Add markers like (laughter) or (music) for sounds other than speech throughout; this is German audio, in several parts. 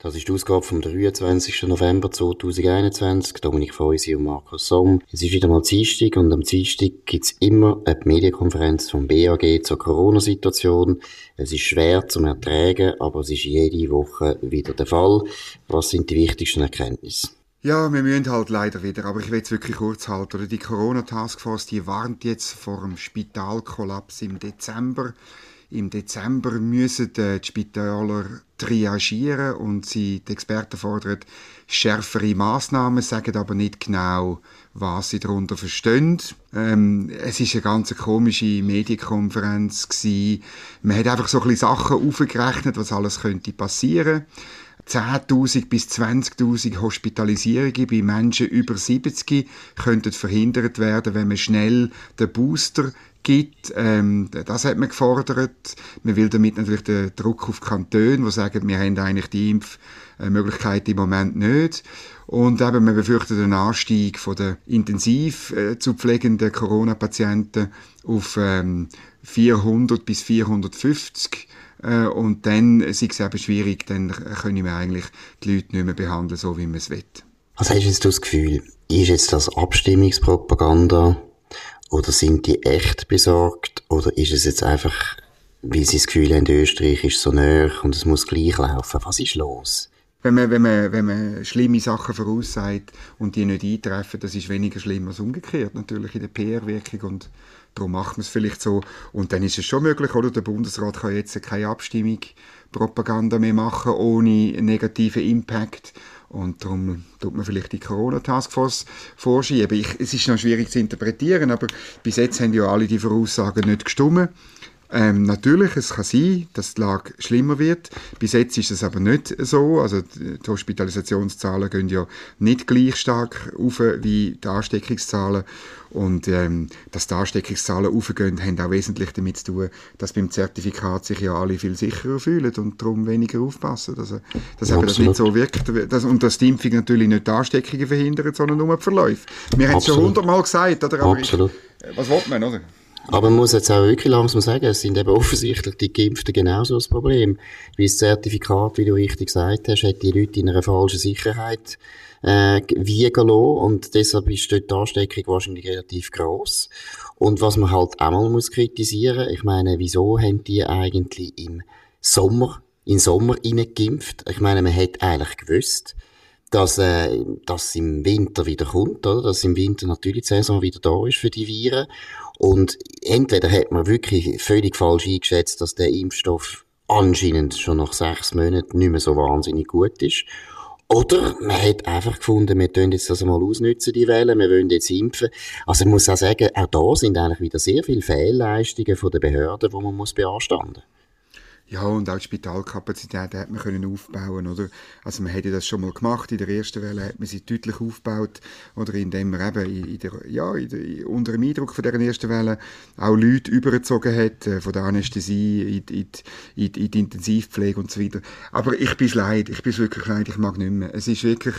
Das ist die Ausgabe vom 23. November 2021. Dominik Feusi und Markus Somm. Es ist wieder mal Dienstag und am Dienstag gibt's immer eine Medienkonferenz vom BAG zur Corona-Situation. Es ist schwer zu ertragen, aber es ist jede Woche wieder der Fall. Was sind die wichtigsten Erkenntnisse? Ja, wir müssen halt leider wieder, aber ich will es wirklich kurz halten. Die Corona-Taskforce, die warnt jetzt vor dem Spitalkollaps im Dezember. Im Dezember müssen die Spitäler triagieren und sie, die Experten fordern schärfere Maßnahmen, sagen aber nicht genau, was sie darunter verstehen. Ähm, es ist eine ganz komische Medienkonferenz gewesen. Man hat einfach so ein bisschen Sachen aufgerechnet, was alles könnte passieren. 10.000 bis 20.000 Hospitalisierungen bei Menschen über 70 könnten verhindert werden, wenn man schnell den Booster gibt. Ähm, das hat man gefordert. Man will damit natürlich den Druck auf die Kantone, die sagen, wir haben eigentlich die Impfmöglichkeit im Moment nicht. Und eben, man befürchtet einen Anstieg von der intensiv äh, zu pflegenden Corona-Patienten auf ähm, 400 bis 450 äh, und dann sei es eben schwierig, dann können wir eigentlich die Leute nicht mehr behandeln, so wie man es will. Was hast du jetzt das Gefühl? Ist jetzt das Abstimmungspropaganda oder sind die echt besorgt? Oder ist es jetzt einfach, weil sie das Gefühl haben, Österreich ist so näher und es muss gleich laufen? Was ist los? Wenn man, wenn, man, wenn man schlimme Sachen voraussagt und die nicht eintreffen, das ist weniger schlimm als umgekehrt, natürlich in der PR-Wirkung und darum macht man es vielleicht so. Und dann ist es schon möglich, oder? Der Bundesrat kann jetzt keine Abstimmung, Propaganda mehr machen ohne negativen Impact. Und darum tut man vielleicht die Corona-Taskforce vorschieben. Ich, es ist noch schwierig zu interpretieren, aber bis jetzt haben ja alle die Voraussagen nicht gestimmt. Ähm, natürlich, es kann sein, dass die Lage schlimmer wird. Bis jetzt ist es aber nicht so. Also die Hospitalisationszahlen gehen ja nicht gleich stark auf wie die Ansteckungszahlen. Und ähm, dass die Ansteckungszahlen aufgehen, haben auch wesentlich damit zu tun, dass beim Zertifikat sich ja alle viel sicherer fühlen und darum weniger aufpassen. Also, dass ja, das nicht so wirkt. Dass, und dass die Impfung natürlich nicht die Ansteckungen verhindert, sondern nur die Verläufe. Wir haben es schon hundertmal gesagt, oder? Aber Absolut. Ich, was will man, oder? Aber man muss jetzt auch wirklich langsam sagen, es sind eben offensichtlich die Geimpften genauso das Problem. Wie das Zertifikat, wie du richtig gesagt hast, hat die Leute in einer falschen Sicherheit äh, wiegen lassen und deshalb ist dort die Ansteckung wahrscheinlich relativ groß. Und was man halt auch mal muss kritisieren, ich meine, wieso haben die eigentlich im Sommer, in Sommer geimpft? Ich meine, man hätte eigentlich gewusst, dass, äh, dass im Winter wieder kommt, oder? Dass im Winter natürlich die Saison wieder da ist für die Viren. Und entweder hat man wirklich völlig falsch eingeschätzt, dass der Impfstoff anscheinend schon nach sechs Monaten nicht mehr so wahnsinnig gut ist. Oder man hat einfach gefunden, wir tun jetzt das mal ausnutzen, die Wellen, wir wollen jetzt impfen. Also ich muss auch sagen, auch da sind eigentlich wieder sehr viele Fehlleistungen von den Behörden, die man muss beanstanden muss. Ja, und auch die Spitalkapazität hat man können aufbauen, oder? Also man hätte das schon mal gemacht, in der ersten Welle hat man sie deutlich aufgebaut, oder indem man eben in der, ja, in der, unter dem Eindruck von der ersten Welle auch Leute übergezogen hat, äh, von der Anästhesie in, in, in, in die Intensivpflege und so weiter. Aber ich bin leid, ich bin wirklich leid, ich mag nicht mehr. Es ist wirklich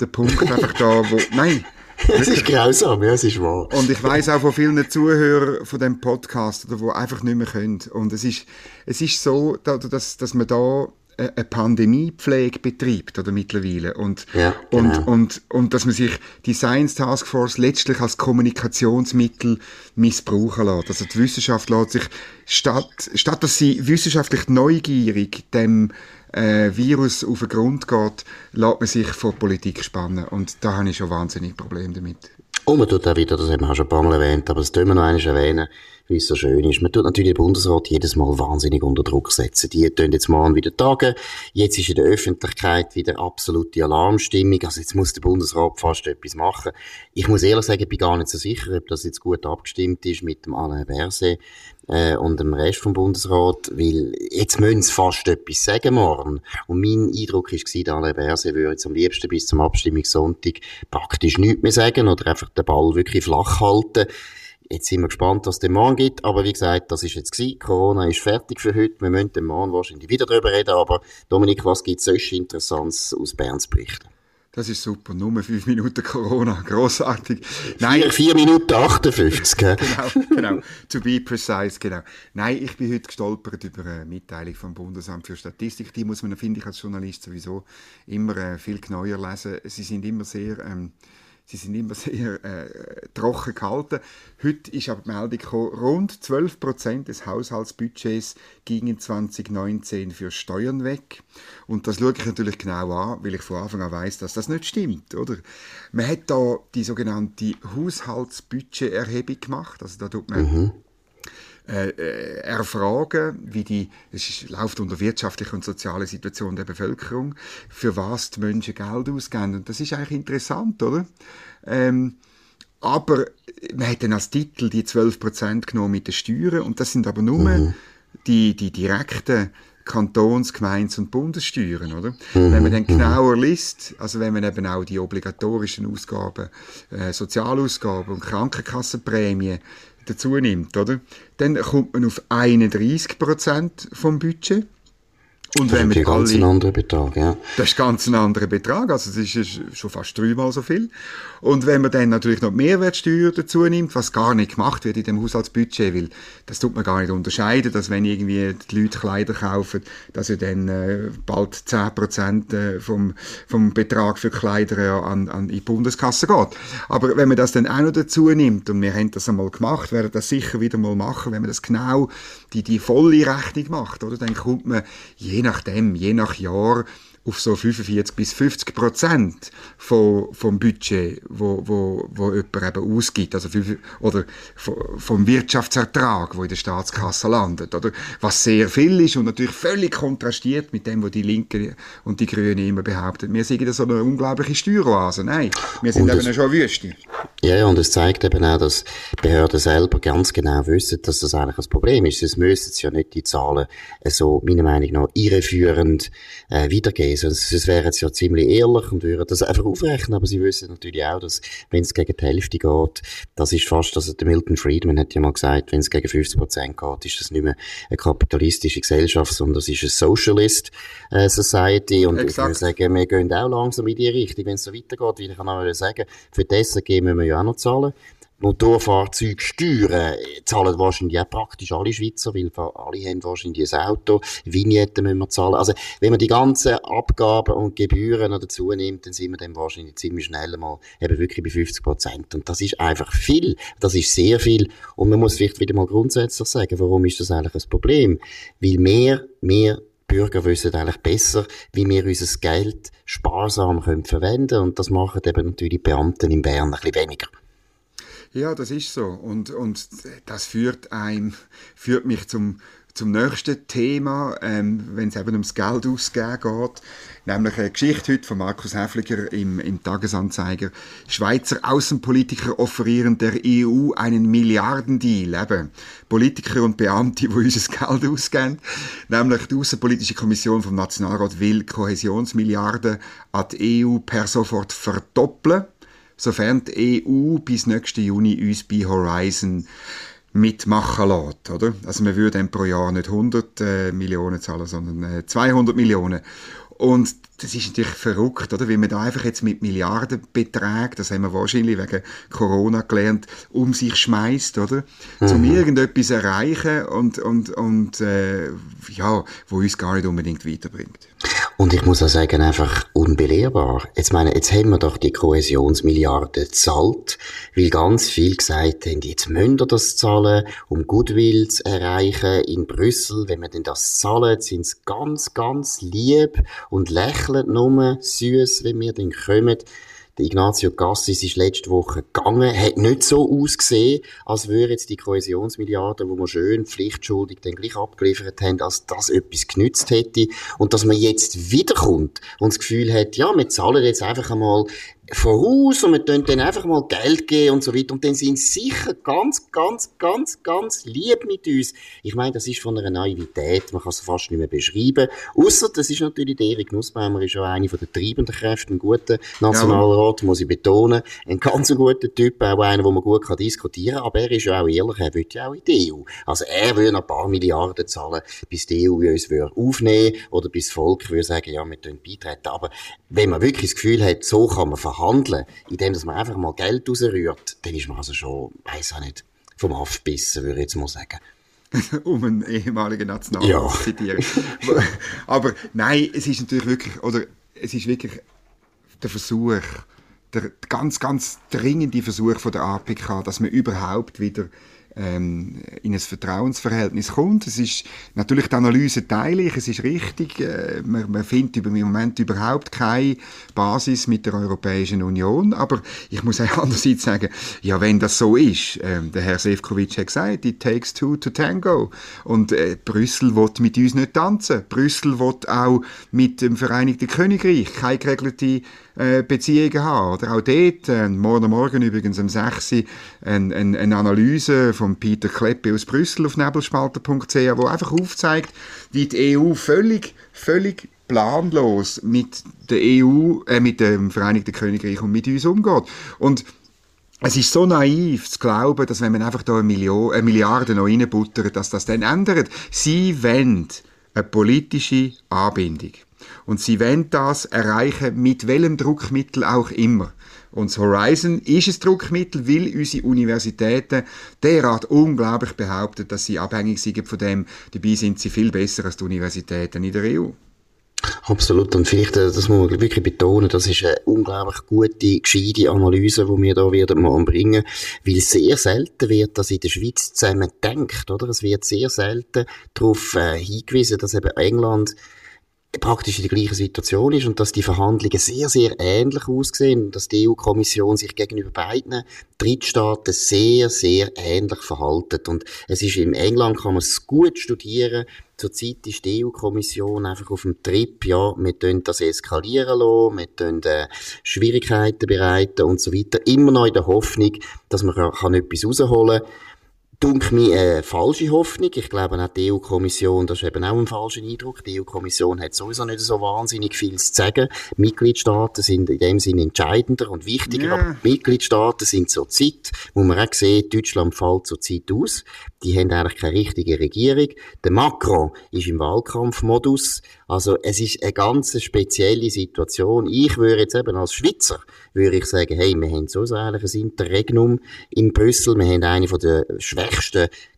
der Punkt (laughs) einfach da, wo, nein, (laughs) es ist grausam, ja, es ist wahr. Und ich weiß auch von vielen Zuhörern von dem Podcast, oder, die einfach nicht mehr können. Und es ist, es ist so, dass, dass man da eine Pandemiepflege betreibt oder mittlerweile und, ja, genau. und, und, und dass man sich die Science Task Force letztlich als Kommunikationsmittel missbrauchen lässt. Also die Wissenschaft lässt sich, statt, statt dass sie wissenschaftlich neugierig dem äh, Virus auf den Grund geht, lässt man sich vor Politik spannen. Und da habe ich schon wahnsinnig Probleme damit. Und man tut auch wieder, das haben wir auch schon ein paar Mal erwähnt, aber das tun wir noch einmal erwähnen, wie es so schön ist. Man tut natürlich den Bundesrat jedes Mal wahnsinnig unter Druck setzen. Die tun jetzt morgen wieder tagen. Jetzt ist in der Öffentlichkeit wieder absolute Alarmstimmung. Also jetzt muss der Bundesrat fast etwas machen. Ich muss ehrlich sagen, ich bin gar nicht so sicher, ob das jetzt gut abgestimmt ist mit dem Alain Berset äh, und dem Rest vom Bundesrat, weil jetzt müssen sie fast etwas sagen morgen. Und mein Eindruck war, der Alain Berset würde jetzt am liebsten bis zum Abstimmungssonntag praktisch nichts mehr sagen oder einfach den Ball wirklich flach halten. Jetzt sind wir gespannt, was es den morgen gibt. Aber wie gesagt, das ist jetzt gewesen. Corona ist fertig für heute. Wir müssen den morgen wahrscheinlich wieder darüber reden. Aber Dominik, was gibt es sonst Interessantes aus Berns Berichten? Das ist super. Nur fünf Minuten Corona. (laughs) Grossartig. Nein. Vier, vier Minuten 58, (laughs) genau, genau. To be precise, genau. Nein, ich bin heute gestolpert über eine Mitteilung vom Bundesamt für Statistik. Die muss man, finde ich, als Journalist sowieso immer äh, viel genauer lesen. Sie sind immer sehr, ähm, Sie sind immer (laughs) sehr äh, trocken gehalten. Heute ist aber die Meldung rund 12% des Haushaltsbudgets gingen 2019 für Steuern weg. Und das schaue ich natürlich genau an, weil ich von Anfang an weiß, dass das nicht stimmt. Oder? Man hat da die sogenannte Haushaltsbudgeterhebung gemacht. Also da tut man mhm äh, äh, erfragen, wie die, es läuft unter wirtschaftliche und soziale Situation der Bevölkerung, für was die Menschen Geld ausgeben. Und das ist eigentlich interessant, oder? Ähm, aber man hat dann als Titel die 12% genommen mit den Steuern und das sind aber nur mhm. die, die direkten Kantons-, Gemeins- und Bundessteuern, oder? Mhm. Wenn man dann genauer liest, also wenn man eben auch die obligatorischen Ausgaben, äh, Sozialausgaben und Krankenkassenprämien dazu nimmt, oder? Dann kommt man auf 31% vom Budget. Und das wenn ist ein ganz alle, anderer Betrag, ja. Das ist ganz ein anderer Betrag, also das ist schon fast dreimal so viel. Und wenn man dann natürlich noch die Mehrwertsteuer dazu nimmt, was gar nicht gemacht wird in dem Haushaltsbudget, weil das tut man gar nicht unterscheiden, dass wenn irgendwie die Leute Kleider kaufen, dass ja dann äh, bald 10% äh, vom, vom Betrag für Kleider ja an, an die Bundeskasse geht. Aber wenn man das dann auch noch dazu nimmt, und wir haben das einmal gemacht, werden das sicher wieder mal machen, wenn man das genau die, die volle Rechnung macht, oder, dann kommt man je nachdem, je nach Jahr, auf so 45 bis 50 Prozent vom, vom Budget, wo, wo, wo jemand eben ausgibt, also oder vom Wirtschaftsertrag, wo in der Staatskasse landet, oder? Was sehr viel ist und natürlich völlig kontrastiert mit dem, was die Linken und die Grünen immer behaupten. Wir sind so eine unglaubliche Steueroase. Nein, wir sind und eben schon Wüste. Ja, ja, und es zeigt eben auch, dass Behörden selber ganz genau wissen, dass das eigentlich ein Problem ist. Sie müssen ja nicht die Zahlen so, meiner Meinung nach, irreführend äh, wiedergeben lesen. Das wäre jetzt ja ziemlich ehrlich und würden das einfach aufrechnen, aber sie wissen natürlich auch, dass, wenn es gegen die Hälfte geht, das ist fast, also der Milton Friedman hat ja mal gesagt, wenn es gegen 50 Prozent geht, ist das nicht mehr eine kapitalistische Gesellschaft, sondern das ist eine Socialist äh, Society und Exakt. ich würde sagen, wir gehen auch langsam in die Richtung, wenn es so weitergeht, weil ich kann auch sagen, für das geben wir ja auch noch zahlen. Motorfahrzeugsteuern zahlen wahrscheinlich auch praktisch alle Schweizer, weil alle haben wahrscheinlich ein Auto, Vignetten müssen wir zahlen. Also, wenn man die ganzen Abgaben und Gebühren noch dazu nimmt, dann sind wir dann wahrscheinlich ziemlich schnell mal eben wirklich bei 50 Prozent. Und das ist einfach viel. Das ist sehr viel. Und man muss vielleicht wieder mal grundsätzlich sagen, warum ist das eigentlich ein Problem? Weil mehr, mehr Bürger wissen eigentlich besser, wie wir unser Geld sparsam können verwenden können. Und das machen eben natürlich die Beamten in Bern ein bisschen weniger. Ja, das ist so. Und, und das führt, einem, führt mich zum, zum nächsten Thema, ähm, wenn es eben ums Geld ausgeben geht. Nämlich eine Geschichte heute von Markus Häfliger im, im Tagesanzeiger. Schweizer Außenpolitiker offerieren der EU einen Milliardendeal. Eben Politiker und Beamte, die unser Geld ausgeben. Nämlich die Außenpolitische Kommission vom Nationalrat will Kohäsionsmilliarden an die EU per sofort verdoppeln sofern die EU bis nächsten Juni uns bei Horizon mitmachen lässt, oder? Also wir würden pro Jahr nicht 100 äh, Millionen zahlen, sondern äh, 200 Millionen. Und das ist natürlich verrückt, oder? Wie man da einfach jetzt mit Milliardenbeträgen, das haben wir wahrscheinlich wegen Corona gelernt, um sich schmeißt, oder? Mhm. Zum irgendetwas erreichen und, und, und äh, ja, wo uns gar nicht unbedingt weiterbringt. Und ich muss auch sagen, einfach unbelehrbar. Jetzt meine, jetzt haben wir doch die Kohäsionsmilliarden zahlt, weil ganz viel gesagt haben, jetzt müssen wir das zahlen, um Goodwill zu erreichen in Brüssel. Wenn wir denn das zahlen, sind sie ganz, ganz lieb und lächeln nur süß, wenn wir dann kommen. Der Ignazio Cassis ist letzte Woche gegangen, hat nicht so ausgesehen, als würde jetzt die Kohäsionsmilliarden, wo wir schön pflichtschuldig dann gleich abgeliefert haben, als das etwas genützt hätte. Und dass man jetzt wiederkommt und das Gefühl hat, ja, wir zahlen jetzt einfach einmal voraus und wir tun dann einfach mal Geld geben und so weiter. Und dann sind sie sicher ganz, ganz, ganz, ganz lieb mit uns. Ich meine, das ist von einer Naivität, man kann es fast nicht mehr beschreiben. Außer, das ist natürlich der Erik Nussbaumer, ist ja eine von der treibenden Kräfte, ein guter Nationalrat, ja. muss ich betonen. Ein ganz guter Typ, auch einer, wo man gut kann diskutieren kann. Aber er ist ja auch ehrlich, er will ja auch in die EU. Also er will ein paar Milliarden zahlen, bis die EU uns aufnehmen oder bis das Volk würde sagen, ja, wir tun beitreten. Aber wenn man wirklich das Gefühl hat, so kann man verhandeln, indem man einfach mal Geld rausrührt, dann ist man also schon, weiss auch nicht, vom Aff bissen, würde ich jetzt mal sagen. (laughs) um einen ehemaligen Nationalrat ja. zu zitieren. (laughs) Aber nein, es ist natürlich wirklich, oder es ist wirklich der Versuch, der ganz, ganz dringende Versuch von der APK, dass man überhaupt wieder ähm, in ein Vertrauensverhältnis kommt. Es ist natürlich die Analyse teilig, es ist richtig, äh, man, man findet im Moment überhaupt keine Basis mit der Europäischen Union, aber ich muss auch (laughs) andererseits sagen, ja, wenn das so ist, äh, der Herr Sefcovic hat gesagt, it takes two to tango und äh, Brüssel will mit uns nicht tanzen. Brüssel will auch mit dem Vereinigten Königreich keine geregelte äh, Beziehungen haben. Oder auch dort, äh, morgen Morgen übrigens um 6 Uhr, eine, eine, eine Analyse von Peter Kleppe aus Brüssel auf nebelspalter.ch, wo einfach aufzeigt, wie die EU völlig, völlig planlos mit der EU, äh, mit dem Vereinigten Königreich und mit uns umgeht. Und es ist so naiv zu glauben, dass wenn man einfach da eine, Million, eine Milliarde noch reinbuttert, dass das dann ändert. Sie wollen eine politische Anbindung. Und sie wollen das erreichen, mit welchem Druckmittel auch immer. Und das Horizon ist ein Druckmittel, weil unsere Universitäten derart unglaublich behaupten, dass sie abhängig sind von dem. Dabei sind sie viel besser als die Universitäten in der EU. Absolut. Und vielleicht, äh, das muss man wirklich betonen, das ist eine unglaublich gute, gescheite Analyse, die wir da werden mal bringen, weil sehr selten wird das in der Schweiz zusammen denkt, oder? Es wird sehr selten darauf äh, hingewiesen, dass eben England praktisch in der gleichen Situation ist und dass die Verhandlungen sehr, sehr ähnlich aussehen und dass die EU-Kommission sich gegenüber beiden Drittstaaten sehr, sehr ähnlich verhalten. Und es ist in England, kann man es gut studieren, Zurzeit ist die EU-Kommission einfach auf dem Trip, ja, wir tun das eskalieren lassen, wir tun äh, Schwierigkeiten bereiten und so weiter. Immer noch in der Hoffnung, dass man kann etwas rausholen kann dunk mir eine falsche Hoffnung. Ich glaube auch die EU-Kommission, das ist eben auch ein falscher Eindruck. Die EU-Kommission hat sowieso nicht so wahnsinnig viel zu sagen. Mitgliedstaaten sind in dem Sinne entscheidender und wichtiger, yeah. aber Mitgliedstaaten sind zur Zeit, wo man auch sieht, Deutschland fällt zur Zeit aus. Die haben eigentlich keine richtige Regierung. Der Macron ist im Wahlkampfmodus. Also es ist eine ganz spezielle Situation. Ich würde jetzt eben als Schweizer, würde ich sagen, hey, wir haben so ein Interregnum in Brüssel. Wir haben eine von der schwächsten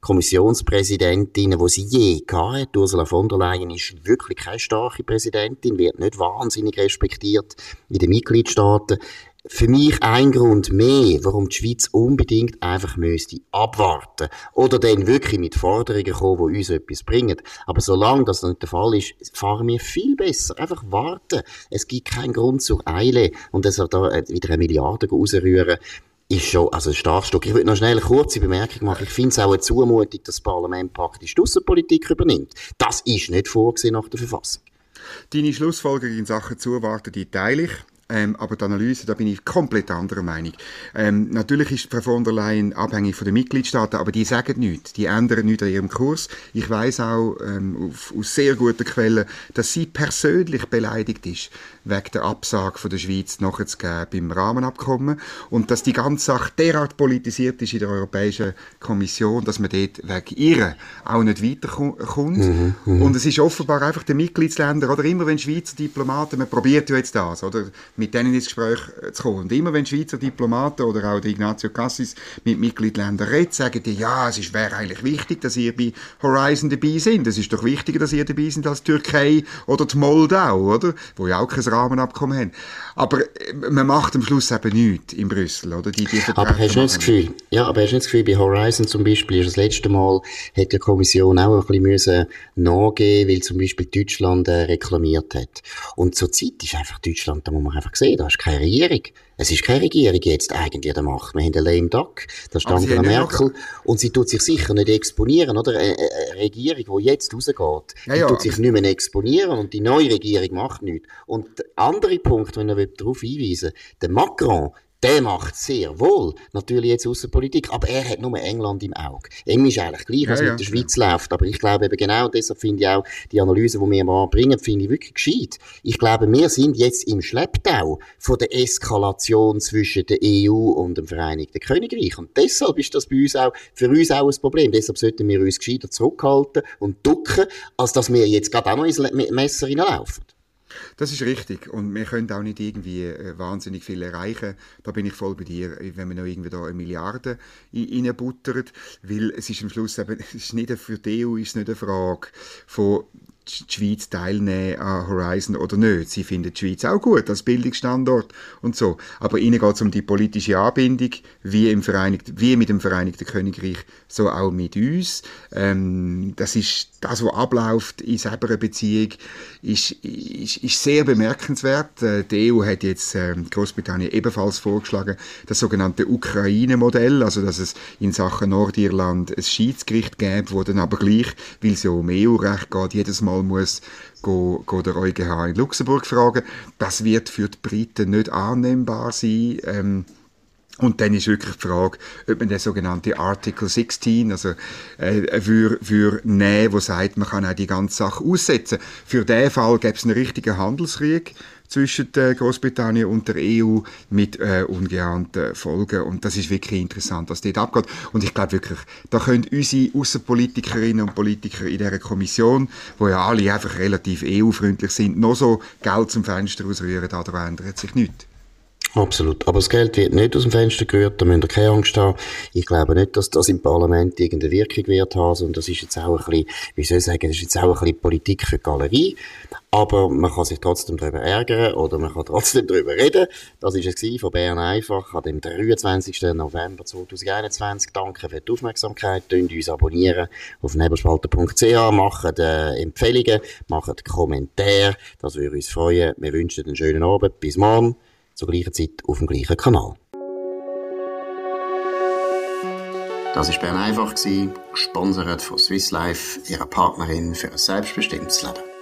Kommissionspräsidentinnen, die sie je hatte. Ursula von der Leyen ist wirklich keine starke Präsidentin, wird nicht wahnsinnig respektiert in den Mitgliedstaaten für mich ein Grund mehr, warum die Schweiz unbedingt einfach müsste abwarten oder dann wirklich mit Forderungen kommen, die uns etwas bringen. Aber solange das nicht der Fall ist, fahren wir viel besser. Einfach warten. Es gibt keinen Grund zur Eile und dass er da äh, wieder eine Milliarde rausrühren ist schon, also ein Starkstock. Ich würde noch schnell eine kurze Bemerkung machen. Ich finde es auch eine Zumutung, dass das Parlament praktisch die Aussenpolitik übernimmt. Das ist nicht vorgesehen nach der Verfassung. Deine Schlussfolgerung in Sachen Zuwarten, die teile ich. Ähm, aber die Analyse, da bin ich komplett anderer Meinung. Ähm, natürlich ist Frau von der Leyen abhängig von den Mitgliedstaaten, aber die sagen nichts, die ändern nichts an ihrem Kurs. Ich weiß auch ähm, auf, aus sehr guten Quellen, dass sie persönlich beleidigt ist wegen der Absage von der Schweiz nachzugeben beim Rahmenabkommen und dass die ganze Sache derart politisiert ist in der Europäischen Kommission, dass man dort wegen ihr auch nicht weiterkommt. Mhm, mhm, und es ist offenbar einfach den Mitgliedsländern, oder immer wenn Schweizer Diplomaten, man probiert ja jetzt das, oder mit denen ins Gespräch äh, zu kommen. Und immer wenn Schweizer Diplomaten oder auch der Ignazio Cassis mit Mitgliedsländern reden, sagen die, ja, es wäre eigentlich wichtig, dass ihr bei Horizon dabei sind. Es ist doch wichtiger, dass ihr dabei sind als die Türkei oder die Moldau, oder? Wo ja auch kein Rahmenabkommen haben. Aber äh, man macht am Schluss eben nichts in Brüssel, oder? Die, die aber hast du nicht das Gefühl, ja, aber hast du nicht das Gefühl, bei Horizon zum Beispiel, ist das letzte Mal, hat die Kommission auch ein bisschen müssen nachgeben, weil zum Beispiel Deutschland äh, reklamiert hat. Und zur Zeit ist einfach Deutschland, da muss man einfach gesehen, da ist keine Regierung. Es ist keine Regierung jetzt eigentlich der Macht. Wir haben einen lame duck, das ist Angela Merkel. Und sie tut sich sicher nicht exponieren, oder? Eine, eine Regierung, die jetzt rausgeht, ja, die ja. tut sich nicht mehr exponieren und die neue Regierung macht nichts. Und der andere Punkt, wenn er darauf hinweisen will, der Macron, der macht sehr wohl natürlich jetzt Außenpolitik, aber er hat nur England im Auge. Ihm ist eigentlich gleich, was ja, mit der Schweiz ja. läuft. Aber ich glaube eben genau, deshalb finde ich auch die Analyse, die wir mal bringen, finde ich wirklich gescheit. Ich glaube, wir sind jetzt im Schlepptau von der Eskalation zwischen der EU und dem Vereinigten Königreich. Und deshalb ist das bei uns auch, für uns auch ein Problem. Deshalb sollten wir uns gescheiter zurückhalten und ducken, als dass wir jetzt gerade auch noch ins Messer hineinlaufen. Das ist richtig. Und wir können auch nicht irgendwie äh, wahnsinnig viel erreichen. Da bin ich voll bei dir, wenn man noch irgendwie da eine Milliarde reinbuttert. Weil es ist am Schluss eben, (laughs) es ist nicht für die EU ist nicht eine Frage von die Schweiz teilnehmen an Horizon oder nicht. Sie finden die Schweiz auch gut als Bildungsstandort und so. Aber ihnen geht es um die politische Anbindung, wie, im Vereinigten, wie mit dem Vereinigten Königreich, so auch mit uns. Ähm, das ist das, was abläuft in selber einer Beziehung, ist, ist, ist sehr bemerkenswert. Äh, die EU hat jetzt äh, Großbritannien ebenfalls vorgeschlagen, das sogenannte Ukraine-Modell, also dass es in Sachen Nordirland ein Schiedsgericht gäbe, wo dann aber gleich, weil es ja um EU-Recht geht, jedes Mal muss go, go der EuGH in Luxemburg fragen. Das wird für die Briten nicht annehmbar sein. Ähm, und dann ist wirklich die Frage, ob man den sogenannten Article 16, also äh, für, für nehmen, wo sagt, man kann auch die ganze Sache aussetzen. Für den Fall gäbe es einen richtigen Handelskrieg zwischen äh, Großbritannien und der EU mit äh, ungeahnten Folgen. Und das ist wirklich interessant, was dort abgeht. Und ich glaube wirklich, da können unsere Außenpolitikerinnen und Politiker in dieser Kommission, wo ja alle einfach relativ EU-freundlich sind, noch so Geld zum Fenster ausrühren, da ändert sich nichts. Absolut. Aber das Geld wird nicht aus dem Fenster gerührt, da müsst ihr keine Angst haben. Ich glaube nicht, dass das im Parlament irgendeine Wirkung wird haben, sondern das ist jetzt auch ein bisschen, wie soll ich sagen, das ist jetzt auch ein bisschen Politik für die Galerie. Aber man kann sich trotzdem darüber ärgern oder man kann trotzdem (laughs) darüber reden. Das ist es von Bern einfach an dem 23. November 2021. Danke für die Aufmerksamkeit. Tönt uns abonnieren auf nebelspalter.ch, machen Empfehlungen, machen Kommentare. Das würde uns freuen. Wir wünschen einen schönen Abend. Bis morgen zur gleichen Zeit auf dem gleichen Kanal. Das war Bern einfach, gesponsert von Swiss Life, ihrer Partnerin für ein selbstbestimmtes Leben.